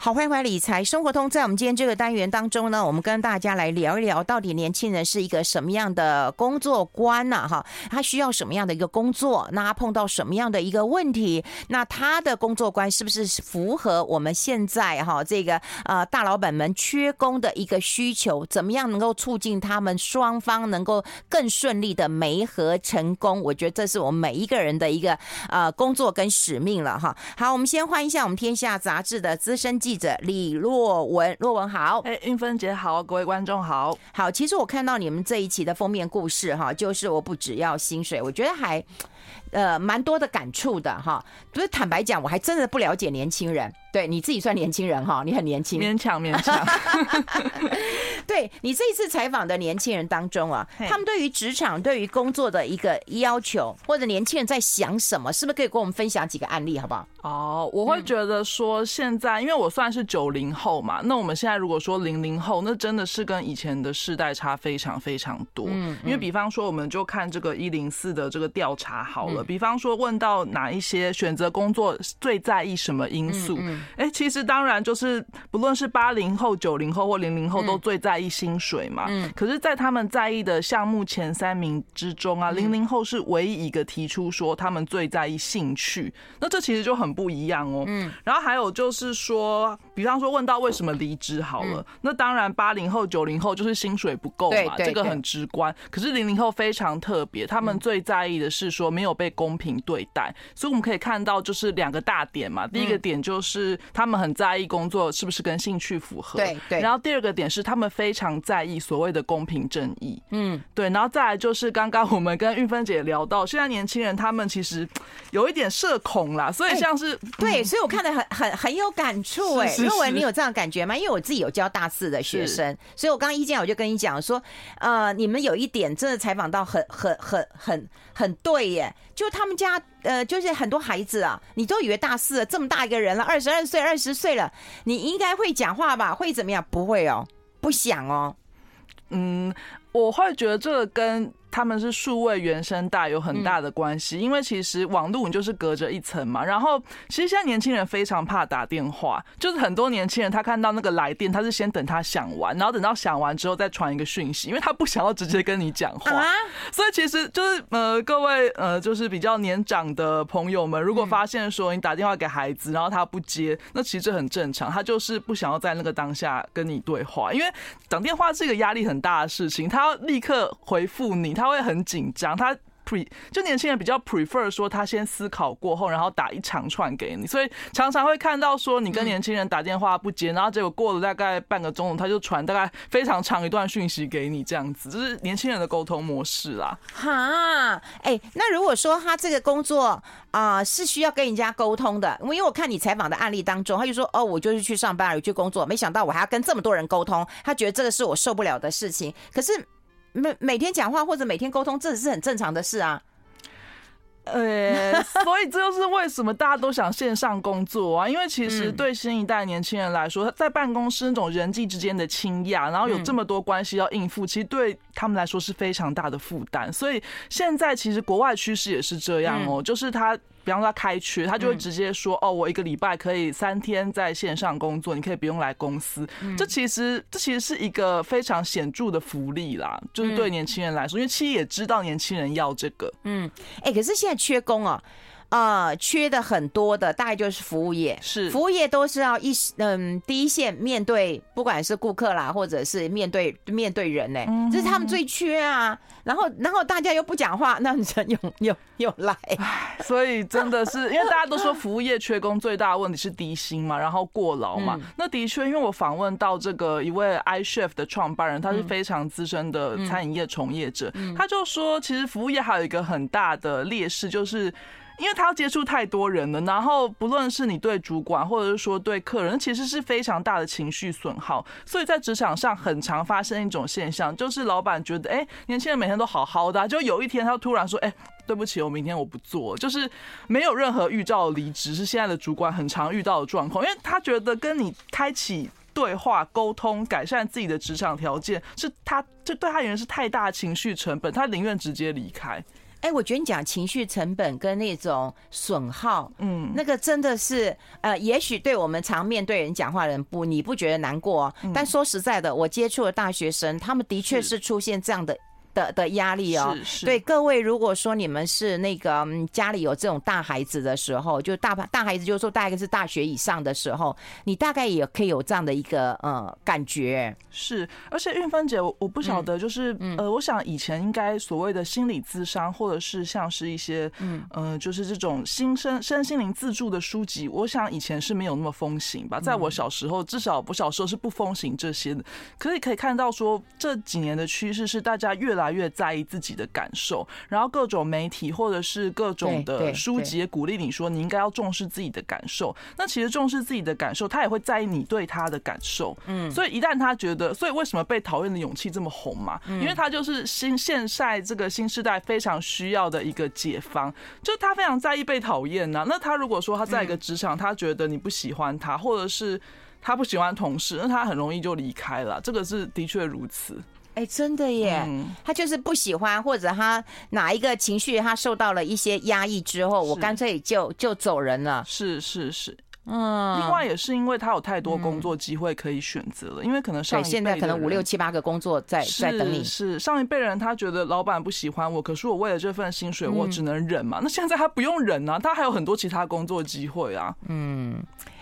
好，欢迎回来理财生活通。在我们今天这个单元当中呢，我们跟大家来聊一聊，到底年轻人是一个什么样的工作观呢？哈，他需要什么样的一个工作？那他碰到什么样的一个问题？那他的工作观是不是符合我们现在哈这个呃大老板们缺工的一个需求？怎么样能够促进他们双方能够更顺利的媒合成功？我觉得这是我们每一个人的一个呃工作跟使命了哈。好，我们先欢迎一下我们天下杂志的资深者李若文，若文好，哎，韵芬姐好，各位观众好，好，其实我看到你们这一期的封面故事哈，就是我不只要薪水，我觉得还呃蛮多的感触的哈。不是坦白讲，我还真的不了解年轻人。对，你自己算年轻人哈，你很年轻，勉强勉强。对，你这一次采访的年轻人当中啊，他们对于职场、对于工作的一个要求，或者年轻人在想什么，是不是可以跟我们分享几个案例，好不好？哦，我会觉得说现在，因为我算是九零后嘛，那我们现在如果说零零后，那真的是跟以前的世代差非常非常多。嗯，因为比方说，我们就看这个一零四的这个调查好了，比方说问到哪一些选择工作最在意什么因素？哎，其实当然就是不论是八零后、九零后或零零后，都最在意薪水嘛。嗯。可是，在他们在意的项目前三名之中啊，零零后是唯一一个提出说他们最在意兴趣。那这其实就很不一样哦。嗯。然后还有就是说，比方说问到为什么离职好了，那当然八零后、九零后就是薪水不够嘛，这个很直观。可是零零后非常特别，他们最在意的是说没有被公平对待。所以我们可以看到，就是两个大点嘛。第一个点就是他们很在意工作是不是跟兴趣符合，对对。然后第二个点是他们非常在意所谓的公平正义，嗯，对。然后再来就是刚刚我们跟玉芬姐聊到，现在年轻人他们其实 有一点社恐啦，所以像是对，所以我看得很很很有感触哎。若文，你有这样的感觉吗？因为我自己有教大四的学生，所以我刚刚一见我就跟你讲说，呃，你们有一点真的采访到很很很很很对耶，就他们家。呃，就是很多孩子啊，你都以为大四了，这么大一个人了，二十二岁、二十岁了，你应该会讲话吧？会怎么样？不会哦，不想哦。嗯，我会觉得这个跟。他们是数位原生代有很大的关系，因为其实网络你就是隔着一层嘛。然后其实现在年轻人非常怕打电话，就是很多年轻人他看到那个来电，他是先等他想完，然后等到想完之后再传一个讯息，因为他不想要直接跟你讲话。所以其实就是呃，各位呃，就是比较年长的朋友们，如果发现说你打电话给孩子，然后他不接，那其实这很正常，他就是不想要在那个当下跟你对话，因为打电话是一个压力很大的事情，他要立刻回复你。他会很紧张，他 pre 就年轻人比较 prefer 说他先思考过后，然后打一长串给你，所以常常会看到说你跟年轻人打电话不接，然后结果过了大概半个钟头，他就传大概非常长一段讯息给你，这样子，就是年轻人的沟通模式啦。哈，哎，那如果说他这个工作啊、呃、是需要跟人家沟通的，因为我看你采访的案例当中，他就说哦，我就是去上班，我去工作，没想到我还要跟这么多人沟通，他觉得这个是我受不了的事情，可是。每每天讲话或者每天沟通，这是很正常的事啊。呃，所以这就是为什么大家都想线上工作啊，因为其实对新一代年轻人来说，在办公室那种人际之间的倾轧，然后有这么多关系要应付，其实对他们来说是非常大的负担。所以现在其实国外趋势也是这样哦，就是他。比方说他开缺，他就会直接说：“哦，我一个礼拜可以三天在线上工作，你可以不用来公司。”这其实这其实是一个非常显著的福利啦，就是对年轻人来说，因为企业也知道年轻人要这个。嗯，哎，可是现在缺工哦。呃，缺的很多的，大概就是服务业。是，服务业都是要一嗯第一线面对，不管是顾客啦，或者是面对面对人呢、欸，这是他们最缺啊。然后，然后大家又不讲话，那人又 又又来。所以真的是，因为大家都说服务业缺工最大的问题是低薪嘛，然后过劳嘛。那的确，因为我访问到这个一位 iChef 的创办人，他是非常资深的餐饮业从业者，他就说，其实服务业还有一个很大的劣势就是。因为他要接触太多人了，然后不论是你对主管，或者是说对客人，其实是非常大的情绪损耗。所以在职场上很常发生一种现象，就是老板觉得，哎，年轻人每天都好好的，就有一天他突然说，哎，对不起，我明天我不做，就是没有任何预兆离职，是现在的主管很常遇到的状况，因为他觉得跟你开启对话、沟通、改善自己的职场条件，是他这对他而言是太大情绪成本，他宁愿直接离开。哎，我觉得你讲情绪成本跟那种损耗，嗯，那个真的是，呃，也许对我们常面对人讲话的人不，你不觉得难过？但说实在的，我接触的大学生，他们的确是出现这样的。的的压力哦，是是对各位，如果说你们是那个家里有这种大孩子的时候，就大大孩子，就是说大概是大学以上的时候，你大概也可以有这样的一个呃感觉。是，而且韵芬姐，我我不晓得，就是、嗯、呃，我想以前应该所谓的心理咨商，或者是像是一些嗯呃，就是这种心身身心灵自助的书籍，我想以前是没有那么风行吧。在我小时候，至少我小时候是不风行这些的。可以可以看到说，这几年的趋势是大家越来越在意自己的感受，然后各种媒体或者是各种的书籍也鼓励你说，你应该要重视自己的感受。那其实重视自己的感受，他也会在意你对他的感受。嗯，所以一旦他觉得，所以为什么被讨厌的勇气这么红嘛？因为他就是新现在这个新时代非常需要的一个解方，就他非常在意被讨厌呐。那他如果说他在一个职场，他觉得你不喜欢他，或者是他不喜欢同事，那他很容易就离开了。这个是的确如此。哎，真的耶！他就是不喜欢，或者他哪一个情绪他受到了一些压抑之后，我干脆就就走人了。是是是，嗯。另外也是因为他有太多工作机会可以选择了，因为可能上现在可能五六七八个工作在在等你。是上一辈人他觉得老板不喜欢我，可是我为了这份薪水，我只能忍嘛。那现在他不用忍啊，他还有很多其他工作机会啊。嗯，哎。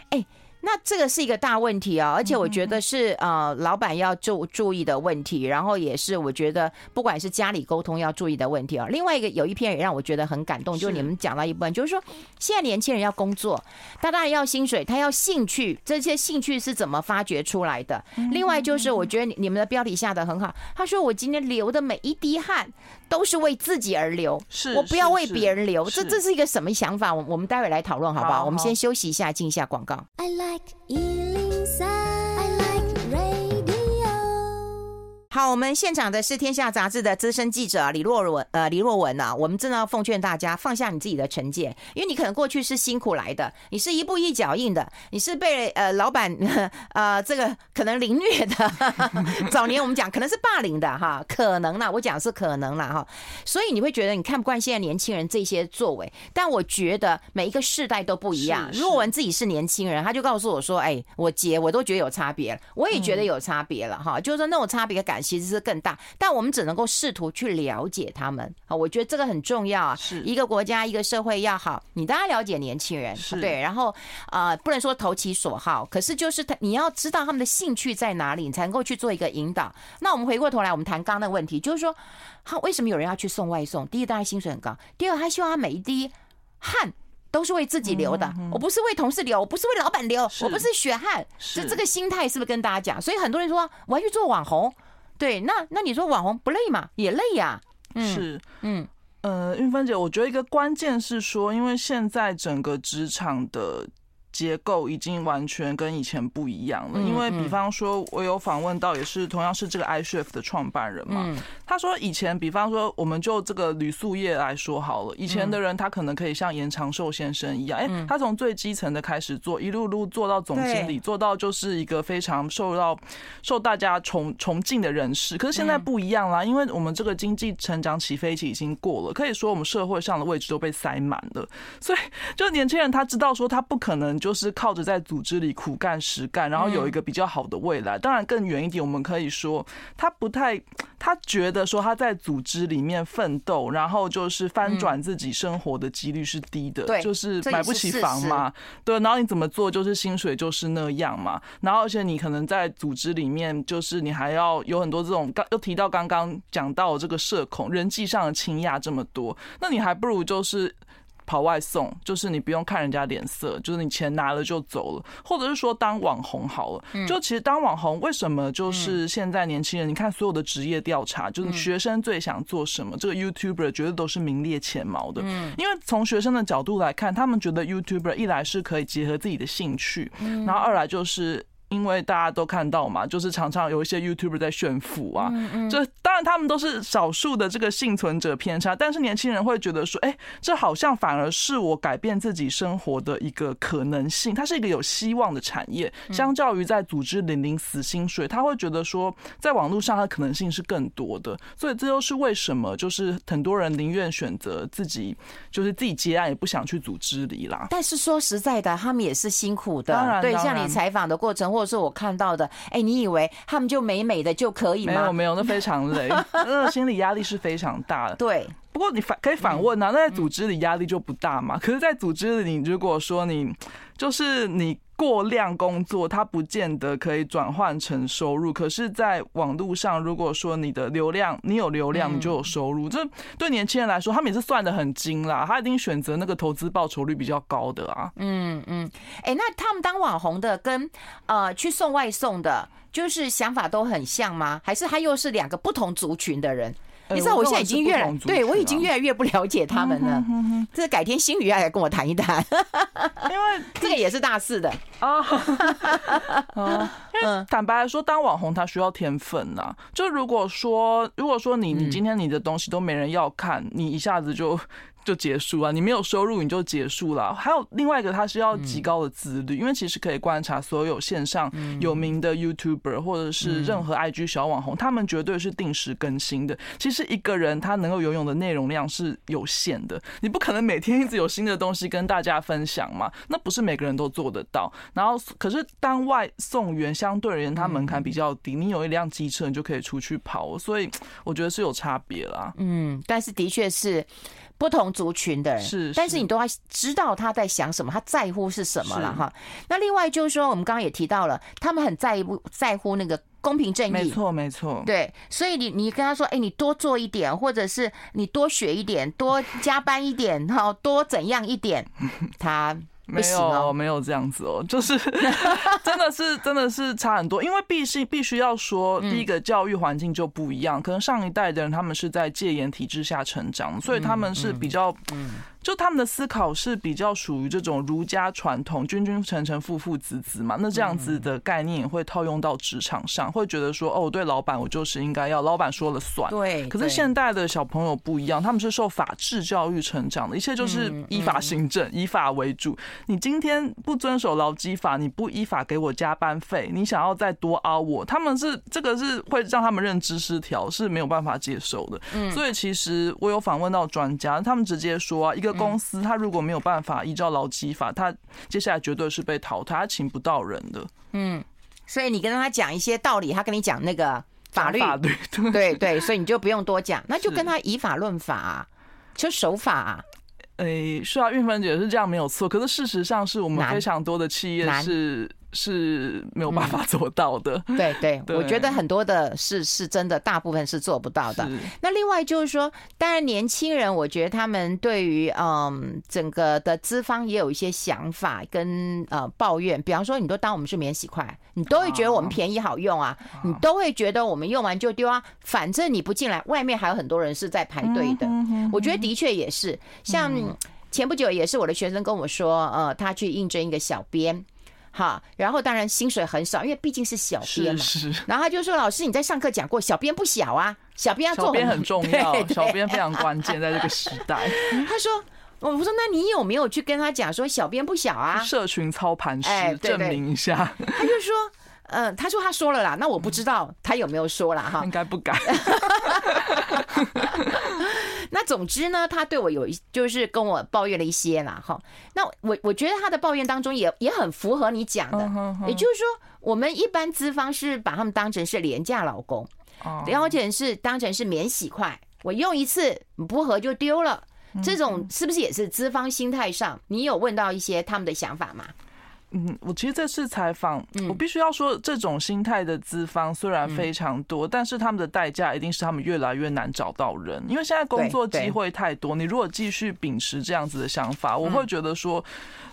那这个是一个大问题啊，而且我觉得是呃，老板要注注意的问题，然后也是我觉得不管是家里沟通要注意的问题啊。另外一个有一篇也让我觉得很感动，就是你们讲到一部分，就是说现在年轻人要工作，他当然要薪水，他要兴趣，这些兴趣是怎么发掘出来的？另外就是我觉得你们的标题下的很好，他说我今天流的每一滴汗都是为自己而流，是我不要为别人流，这这是一个什么想法？我我们待会来讨论好不好？我们先休息一下，进一下广告。I like 好，我们现场的是《天下杂志》的资深记者李若文，呃，李若文呐、啊，我们真的要奉劝大家放下你自己的成见，因为你可能过去是辛苦来的，你是一步一脚印的，你是被呃老板呃这个可能凌虐的，早年我们讲可能是霸凌的哈，可能啦，我讲是可能啦哈，所以你会觉得你看不惯现在年轻人这些作为，但我觉得每一个世代都不一样。若文自己是年轻人，他就告诉我说，哎，我姐我都觉得有差别，我也觉得有差别了哈，就是说那种差别感。其实是更大，但我们只能够试图去了解他们啊，我觉得这个很重要啊。是一个国家、一个社会要好，你当然了解年轻人，对，然后啊、呃，不能说投其所好，可是就是他，你要知道他们的兴趣在哪里，你才能够去做一个引导。那我们回过头来，我们谈刚刚的问题，就是说，他为什么有人要去送外送？第一，当然薪水很高；第二，他希望他每一滴汗都是为自己流的，我不是为同事流，我不是为老板流，我不是血汗。这这个心态是不是跟大家讲？所以很多人说，我要去做网红。对，那那你说网红不累吗？也累呀。嗯、是，嗯，呃，运芬姐，我觉得一个关键是说，因为现在整个职场的。结构已经完全跟以前不一样了，因为比方说，我有访问到，也是同样是这个 iChef 的创办人嘛，他说以前，比方说，我们就这个旅宿业来说好了，以前的人他可能可以像严长寿先生一样，哎，他从最基层的开始做，一路路做到总经理，做到就是一个非常受到受大家崇崇敬的人士。可是现在不一样啦，因为我们这个经济成长起飞期已经过了，可以说我们社会上的位置都被塞满了，所以就年轻人他知道说他不可能。就是靠着在组织里苦干实干，然后有一个比较好的未来。当然更远一点，我们可以说他不太，他觉得说他在组织里面奋斗，然后就是翻转自己生活的几率是低的，对，就是买不起房嘛，对。然后你怎么做，就是薪水就是那样嘛。然后而且你可能在组织里面，就是你还要有很多这种刚又提到刚刚讲到这个社恐，人际上的倾轧这么多，那你还不如就是。跑外送，就是你不用看人家脸色，就是你钱拿了就走了，或者是说当网红好了。就其实当网红，为什么就是现在年轻人？你看所有的职业调查，就是学生最想做什么？这个 YouTuber 绝对都是名列前茅的。因为从学生的角度来看，他们觉得 YouTuber 一来是可以结合自己的兴趣，然后二来就是。因为大家都看到嘛，就是常常有一些 YouTuber 在炫富啊，这当然他们都是少数的这个幸存者偏差，但是年轻人会觉得说，哎，这好像反而是我改变自己生活的一个可能性，它是一个有希望的产业，相较于在组织领领死薪水，他会觉得说，在网络上它的可能性是更多的，所以这又是为什么，就是很多人宁愿选择自己就是自己接案，也不想去组织里啦。但是说实在的，他们也是辛苦的，当然，对，像你采访的过程。或者是我看到的，哎、欸，你以为他们就美美的就可以吗？没有没有，那非常累，那心理压力是非常大的。对，不过你反可以反问啊，那在组织里压力就不大嘛？可是，在组织里，你如果说你就是你。过量工作，它不见得可以转换成收入。可是，在网络上，如果说你的流量，你有流量，你就有收入。这对年轻人来说，他们也是算的很精啦。他一定选择那个投资报酬率比较高的啊。嗯嗯，哎，那他们当网红的跟呃去送外送的，就是想法都很像吗？还是他又是两个不同族群的人？你知道我现在已经越来，对我已经越来越不了解他们了。这改天新宇要来跟我谈一谈，因为 这个也是大四的啊。因为坦白来说，当网红他需要天分呐。就如果说，如果说你你今天你的东西都没人要看，你一下子就。就结束了，你没有收入你就结束了。还有另外一个，它是要极高的自律，因为其实可以观察所有线上有名的 YouTuber 或者是任何 IG 小网红，他们绝对是定时更新的。其实一个人他能够游泳的内容量是有限的，你不可能每天一直有新的东西跟大家分享嘛，那不是每个人都做得到。然后，可是当外送员相对而言，他门槛比较低，你有一辆机车，你就可以出去跑，所以我觉得是有差别啦。嗯，但是的确是。不同族群的人是，但是你都要知道他在想什么，他在乎是什么了哈。那另外就是说，我们刚刚也提到了，他们很在乎在乎那个公平正义，没错没错。对，所以你你跟他说，哎，你多做一点，或者是你多学一点，多加班一点，哈，多怎样一点，他。没有，没有这样子哦，就是 真的是真的是差很多，因为必须必须要说，第一个教育环境就不一样，可能上一代的人他们是在戒严体制下成长，所以他们是比较。就他们的思考是比较属于这种儒家传统，君君臣臣，父父子子嘛。那这样子的概念也会套用到职场上，会觉得说，哦，对老板我就是应该要老板说了算。对。可是现代的小朋友不一样，他们是受法治教育成长的，一切就是依法行政，以法为主。你今天不遵守劳基法，你不依法给我加班费，你想要再多凹我，他们是这个是会让他们认知失调，是没有办法接受的。嗯。所以其实我有访问到专家，他们直接说啊，一个。公司他如果没有办法依照劳基法，他接下来绝对是被淘汰，他请不到人的。嗯，所以你跟他讲一些道理，他跟你讲那个法律，法律 对对对，所以你就不用多讲，那就跟他以法论法啊，就守法啊。诶，是啊，玉芬姐是这样没有错，可是事实上是我们非常多的企业是。是没有办法做到的。嗯、对对，对，我觉得很多的是是真的，大部分是做不到的。那另外就是说，当然年轻人，我觉得他们对于嗯整个的资方也有一些想法跟呃抱怨。比方说，你都当我们是免洗筷，你都会觉得我们便宜好用啊，你都会觉得我们用完就丢啊，反正你不进来，外面还有很多人是在排队的。我觉得的确也是，像前不久也是我的学生跟我说，呃，他去应征一个小编。好，然后当然薪水很少，因为毕竟是小编嘛。是是。然后他就说：“老师，你在上课讲过，小编不小啊，小编要做很，小编很重要，小编非常关键，在这个时代。”他说：“我说，那你有没有去跟他讲说，小编不小啊？社群操盘师证明一下。”他就说。嗯，他说他说了啦，那我不知道他有没有说啦哈，应该不敢。那总之呢，他对我有一就是跟我抱怨了一些啦哈。那我我觉得他的抱怨当中也也很符合你讲的，也就是说，我们一般资方是把他们当成是廉价劳工，了解是当成是免洗筷，我用一次不合就丢了，这种是不是也是资方心态上？你有问到一些他们的想法吗？嗯，我其实这次采访，我必须要说，这种心态的资方虽然非常多，但是他们的代价一定是他们越来越难找到人，因为现在工作机会太多。你如果继续秉持这样子的想法，我会觉得说，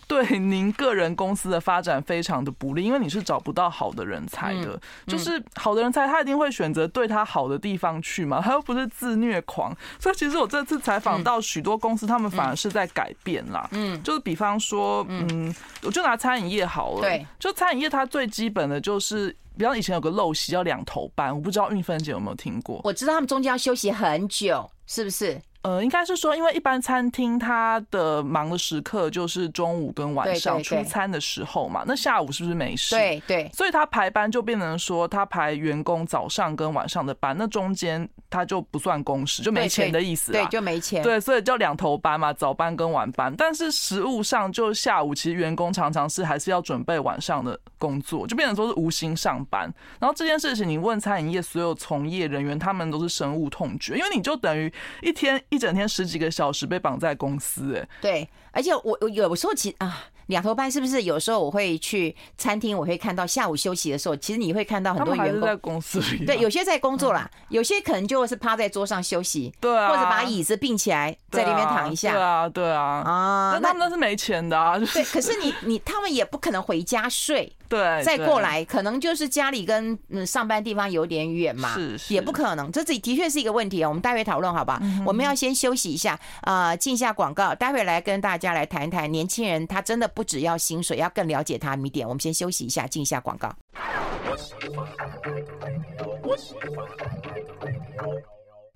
对您个人公司的发展非常的不利，因为你是找不到好的人才的。就是好的人才，他一定会选择对他好的地方去嘛，他又不是自虐狂。所以其实我这次采访到许多公司，他们反而是在改变啦。嗯，就是比方说，嗯，我就拿餐饮业好了。对，就餐饮业它最基本的就是，比方以前有个陋习叫两头班，我不知道运分姐有没有听过？我知道他们中间要休息很久，是不是？呃，应该是说，因为一般餐厅它的忙的时刻就是中午跟晚上出餐的时候嘛，那下午是不是没事？对对，所以他排班就变成说，他排员工早上跟晚上的班，那中间他就不算工时，就没钱的意思。对，就没钱。对，所以叫两头班嘛，早班跟晚班。但是实物上，就下午其实员工常常是还是要准备晚上的工作，就变成说是无心上班。然后这件事情，你问餐饮业所有从业人员，他们都是深恶痛绝，因为你就等于一天。一整天十几个小时被绑在公司，哎，对，而且我我有时候其实啊。两头班是不是有时候我会去餐厅，我会看到下午休息的时候，其实你会看到很多员工在公司里。对，有些在工作啦，有些可能就是趴在桌上休息，对啊，或者把椅子并起来在里面躺一下，对啊，对啊，啊，那他们都是没钱的啊。对，可是你你他们也不可能回家睡，对，再过来可能就是家里跟嗯上班地方有点远嘛，是，也不可能，这的的确是一个问题啊。我们待会讨论好吧？我们要先休息一下，啊，进一下广告，待会来跟大家来谈一谈年轻人，他真的不只要薪水。要更了解他们一点，我们先休息一下，进一下广告。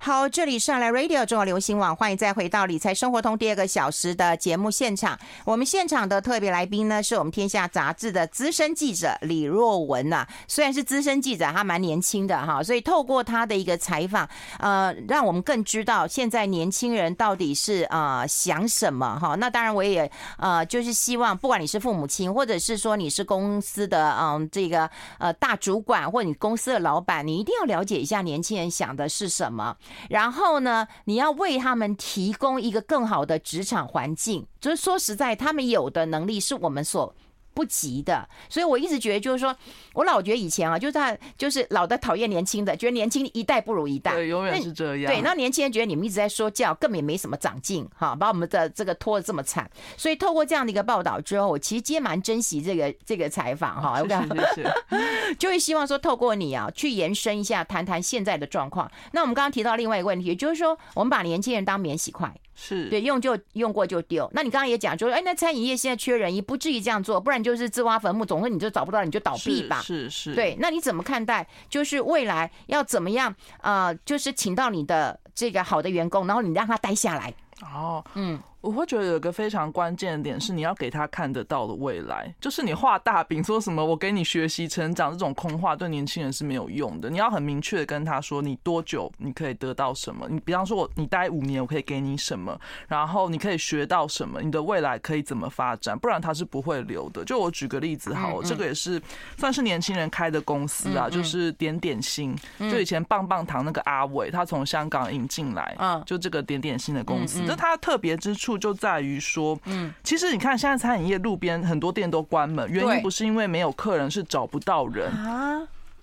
好，这里是来 Radio 中国流行网，欢迎再回到理财生活通第二个小时的节目现场。我们现场的特别来宾呢，是我们天下杂志的资深记者李若文呐、虽然是资深记者，他蛮年轻的哈，所以透过他的一个采访，呃，让我们更知道现在年轻人到底是啊、呃、想什么哈。那当然，我也呃就是希望，不管你是父母亲，或者是说你是公司的嗯、这个呃大主管，或你公司的老板，你一定要了解一下年轻人想的是什么。然后呢，你要为他们提供一个更好的职场环境。就是说实在，他们有的能力是我们所不急的，所以我一直觉得，就是说我老觉得以前啊，就是他就是老的讨厌年轻的，觉得年轻一代不如一代，对，永远是这样。对，那年轻人觉得你们一直在说教，根本也没什么长进，哈，把我们的这个拖得这么惨。所以透过这样的一个报道之后，我其实今天蛮珍惜这个这个采访，哈，谢谢，谢谢。就会希望说透过你啊，去延伸一下，谈谈现在的状况。那我们刚刚提到另外一个问题，就是说我们把年轻人当免洗筷。是对，用就用过就丢。那你刚刚也讲，就是哎，那餐饮业现在缺人，也不至于这样做，不然就是自挖坟墓，总之你就找不到，你就倒闭吧。是是。是对，那你怎么看待？就是未来要怎么样？呃，就是请到你的这个好的员工，然后你让他待下来。哦，嗯。我会觉得有一个非常关键的点是，你要给他看得到的未来。就是你画大饼，说什么我给你学习成长这种空话，对年轻人是没有用的。你要很明确的跟他说，你多久你可以得到什么？你比方说我你待五年，我可以给你什么？然后你可以学到什么？你的未来可以怎么发展？不然他是不会留的。就我举个例子好，这个也是算是年轻人开的公司啊，就是点点心。就以前棒棒糖那个阿伟，他从香港引进来，嗯，就这个点点心的公司，就他特别之处。就在于说，嗯，其实你看，现在餐饮业路边很多店都关门，原因不是因为没有客人，是找不到人。啊。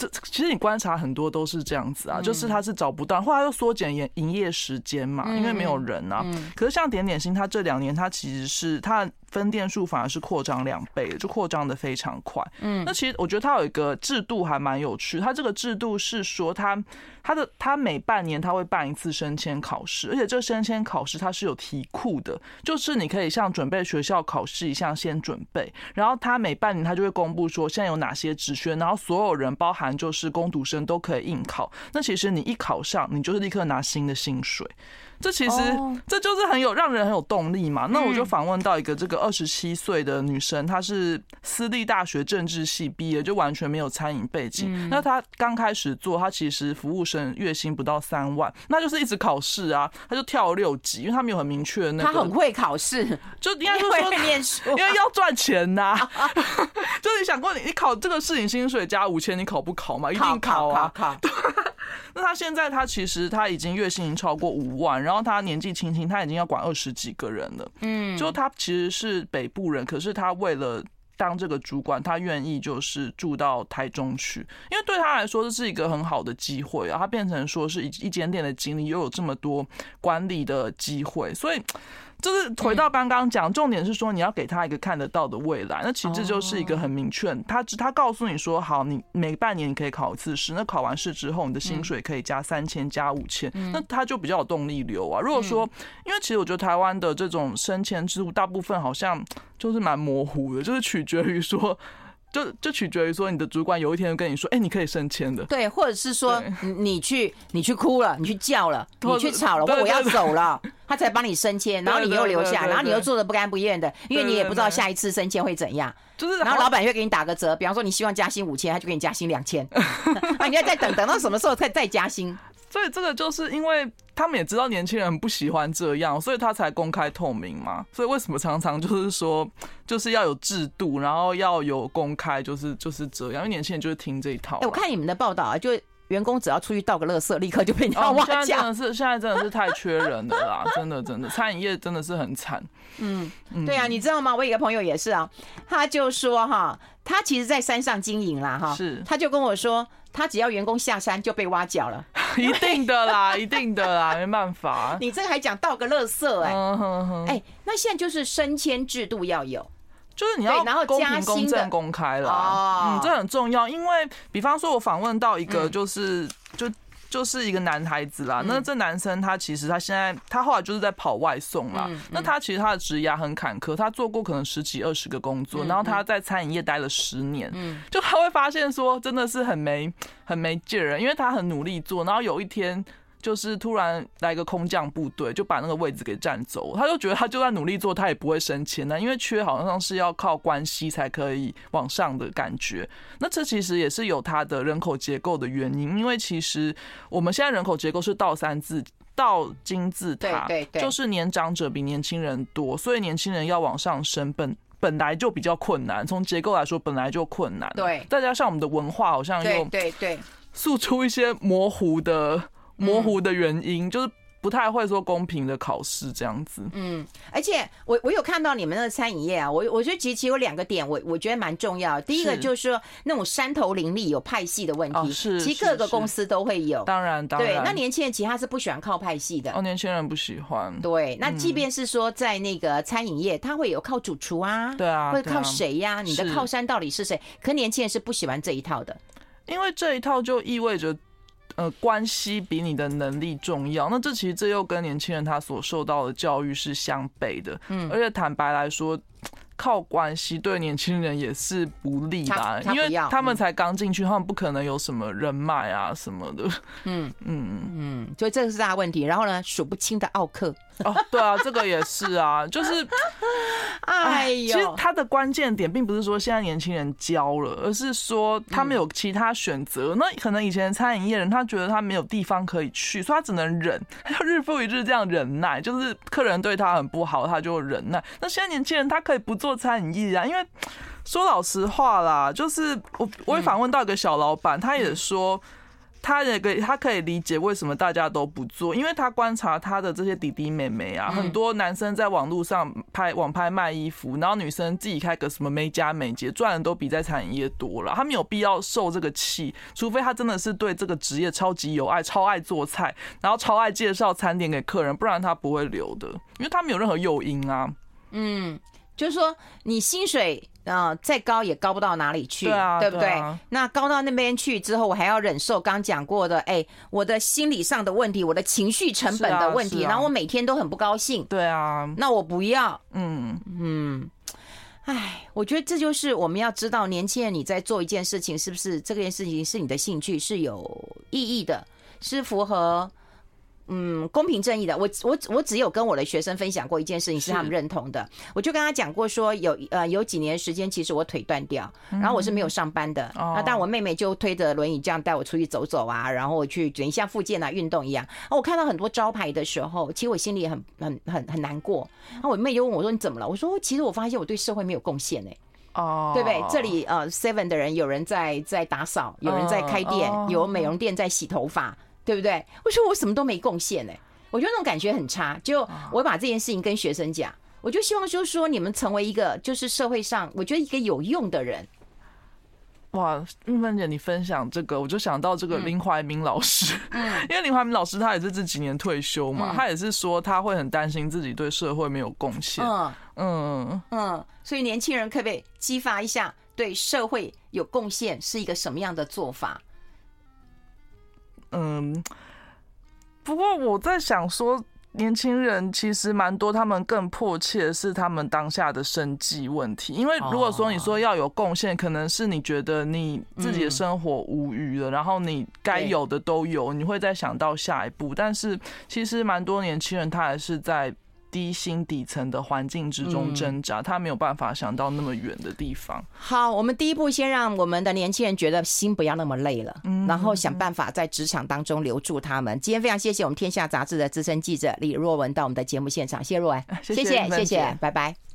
这其实你观察很多都是这样子啊，就是他是找不到，后来又缩减营营业时间嘛，因为没有人啊。可是像点点心，它这两年它其实是它。分店数反而是扩张两倍，就扩张的非常快。嗯，那其实我觉得它有一个制度还蛮有趣。它这个制度是说它，它它的它每半年它会办一次升迁考试，而且这个升迁考试它是有题库的，就是你可以像准备学校考试一样先准备。然后它每半年它就会公布说现在有哪些职缺，然后所有人包含就是工读生都可以应考。那其实你一考上，你就是立刻拿新的薪水。这其实这就是很有让人很有动力嘛。那我就访问到一个这个二十七岁的女生，她是私立大学政治系毕业，就完全没有餐饮背景。那她刚开始做，她其实服务生月薪不到三万，那就是一直考试啊，她就跳了六级，因为她没有很明确的那个。她很会考试，就应该说会念书，因为要赚钱呐。就是你想过，你你考这个事情薪水加五千，你考不考嘛？一定考啊！考。那他现在他其实他已经月薪已经超过五万，然后他年纪轻轻，他已经要管二十几个人了。嗯，就他其实是北部人，可是他为了当这个主管，他愿意就是住到台中去，因为对他来说这是一个很好的机会啊。他变成说是一一间店的经理，又有这么多管理的机会，所以。就是回到刚刚讲，重点是说你要给他一个看得到的未来。那其实就是一个很明确，他他告诉你说，好，你每半年你可以考一次试，那考完试之后，你的薪水可以加三千加五千，那他就比较有动力流啊。如果说，因为其实我觉得台湾的这种升迁制度，大部分好像就是蛮模糊的，就是取决于说。就就取决于说，你的主管有一天跟你说，哎，你可以升迁的，对，或者是说你去你去哭了，你去叫了，你去吵了，或我要走了，他才帮你升迁，然后你又留下，然后你又做的不甘不愿的，因为你也不知道下一次升迁会怎样，就是，然后老板会给你打个折，比方说你希望加薪五千，他就给你加薪两千，那 你要再等等到什么时候再再加薪？所以这个就是因为他们也知道年轻人不喜欢这样，所以他才公开透明嘛。所以为什么常常就是说，就是要有制度，然后要有公开，就是就是这样。因为年轻人就是听这一套。哎，我看你们的报道啊，就员工只要出去倒个垃圾，立刻就被你挖角。现在真的是现在 真的是太缺人了啦，真的真的，餐饮业真的是很惨。嗯，对啊，你知道吗？我有一个朋友也是啊，他就说哈，他其实在山上经营啦哈，是，他就跟我说。他只要员工下山就被挖角了，一定的啦，一定的啦，没办法。你这个还讲倒个乐色哎、欸，哎，那现在就是升迁制度要有，就是你要公平、公正、公开了，嗯，这很重要。因为比方说，我访问到一个就是就。是一个男孩子啦，那这男生他其实他现在他后来就是在跑外送啦。那他其实他的职涯很坎坷，他做过可能十几二十个工作，然后他在餐饮业待了十年，就他会发现说真的是很没很没劲儿，因为他很努力做，然后有一天。就是突然来个空降部队，就把那个位置给占走。他就觉得他就算努力做，他也不会升迁的，因为缺好像是要靠关系才可以往上的感觉。那这其实也是有他的人口结构的原因，因为其实我们现在人口结构是倒三字倒金字塔，对对对，就是年长者比年轻人多，所以年轻人要往上升本本来就比较困难。从结构来说，本来就困难。对，再加上我们的文化好像又对对诉出一些模糊的。模糊的原因就是不太会说公平的考试这样子。嗯，而且我我有看到你们那个餐饮业啊，我我觉得其实有两个点，我我觉得蛮重要。第一个就是说那种山头林立有派系的问题，是其实各个公司都会有。当然，当然。对，那年轻人其实他是不喜欢靠派系的。哦，年轻人不喜欢。对，那即便是说在那个餐饮业，他会有靠主厨啊，对啊，会靠谁呀？你的靠山到底是谁？可年轻人是不喜欢这一套的，因为这一套就意味着。呃，关系比你的能力重要。那这其实这又跟年轻人他所受到的教育是相悖的。嗯，而且坦白来说，靠关系对年轻人也是不利的，因为他们才刚进去，他们不可能有什么人脉啊什么的。嗯 嗯嗯，所以这是大问题。然后呢，数不清的奥客。哦，对啊，这个也是啊，就是。哎呦，其实他的关键点并不是说现在年轻人教了，而是说他们有其他选择。那可能以前餐饮业人他觉得他没有地方可以去，所以他只能忍，他就日复一日这样忍耐，就是客人对他很不好，他就忍耐。那现在年轻人他可以不做餐饮业啊，因为说老实话啦，就是我我也访问到一个小老板，他也说。他也可以，他可以理解为什么大家都不做，因为他观察他的这些弟弟妹妹啊，很多男生在网络上拍网拍卖衣服，然后女生自己开个什么美甲美睫，赚的都比在餐饮业多了。他没有必要受这个气，除非他真的是对这个职业超级有爱，超爱做菜，然后超爱介绍餐点给客人，不然他不会留的，因为他没有任何诱因啊。嗯，就是说你薪水。啊、呃，再高也高不到哪里去，对啊，对不对？对啊、那高到那边去之后，我还要忍受刚讲过的，哎，我的心理上的问题，我的情绪成本的问题，啊啊、然后我每天都很不高兴。对啊，那我不要。嗯嗯，哎，我觉得这就是我们要知道，年轻人你在做一件事情，是不是这件事情是你的兴趣，是有意义的，是符合。嗯，公平正义的，我我我只有跟我的学生分享过一件事情，是他们认同的。我就跟他讲过说，有呃有几年时间，其实我腿断掉，然后我是没有上班的。那但我妹妹就推着轮椅这样带我出去走走啊，然后我去等一下复健啊，运动一样。我看到很多招牌的时候，其实我心里很很很很难过。然后我妹就问我说：“你怎么了？”我说：“其实我发现我对社会没有贡献哎。”哦，对不对？这里呃 Seven 的人有人在在打扫，有人在开店，有美容店在洗头发。对不对？我说我什么都没贡献呢，我觉得那种感觉很差。就我把这件事情跟学生讲，我就希望就是说你们成为一个就是社会上我觉得一个有用的人。哇，玉芬姐，你分享这个，我就想到这个林怀民老师，嗯，因为林怀民老师他也是这几年退休嘛，他也是说他会很担心自己对社会没有贡献，嗯。嗯。嗯，所以年轻人可不可以激发一下对社会有贡献是一个什么样的做法？嗯，不过我在想说。年轻人其实蛮多，他们更迫切的是他们当下的生计问题。因为如果说你说要有贡献，可能是你觉得你自己的生活无余了，然后你该有的都有，你会再想到下一步。但是其实蛮多年轻人他还是在。低薪底层的环境之中挣扎，他没有办法想到那么远的地方。好，我们第一步先让我们的年轻人觉得心不要那么累了，然后想办法在职场当中留住他们。今天非常谢谢我们天下杂志的资深记者李若文到我们的节目现场，谢谢若文，谢谢谢谢，拜拜。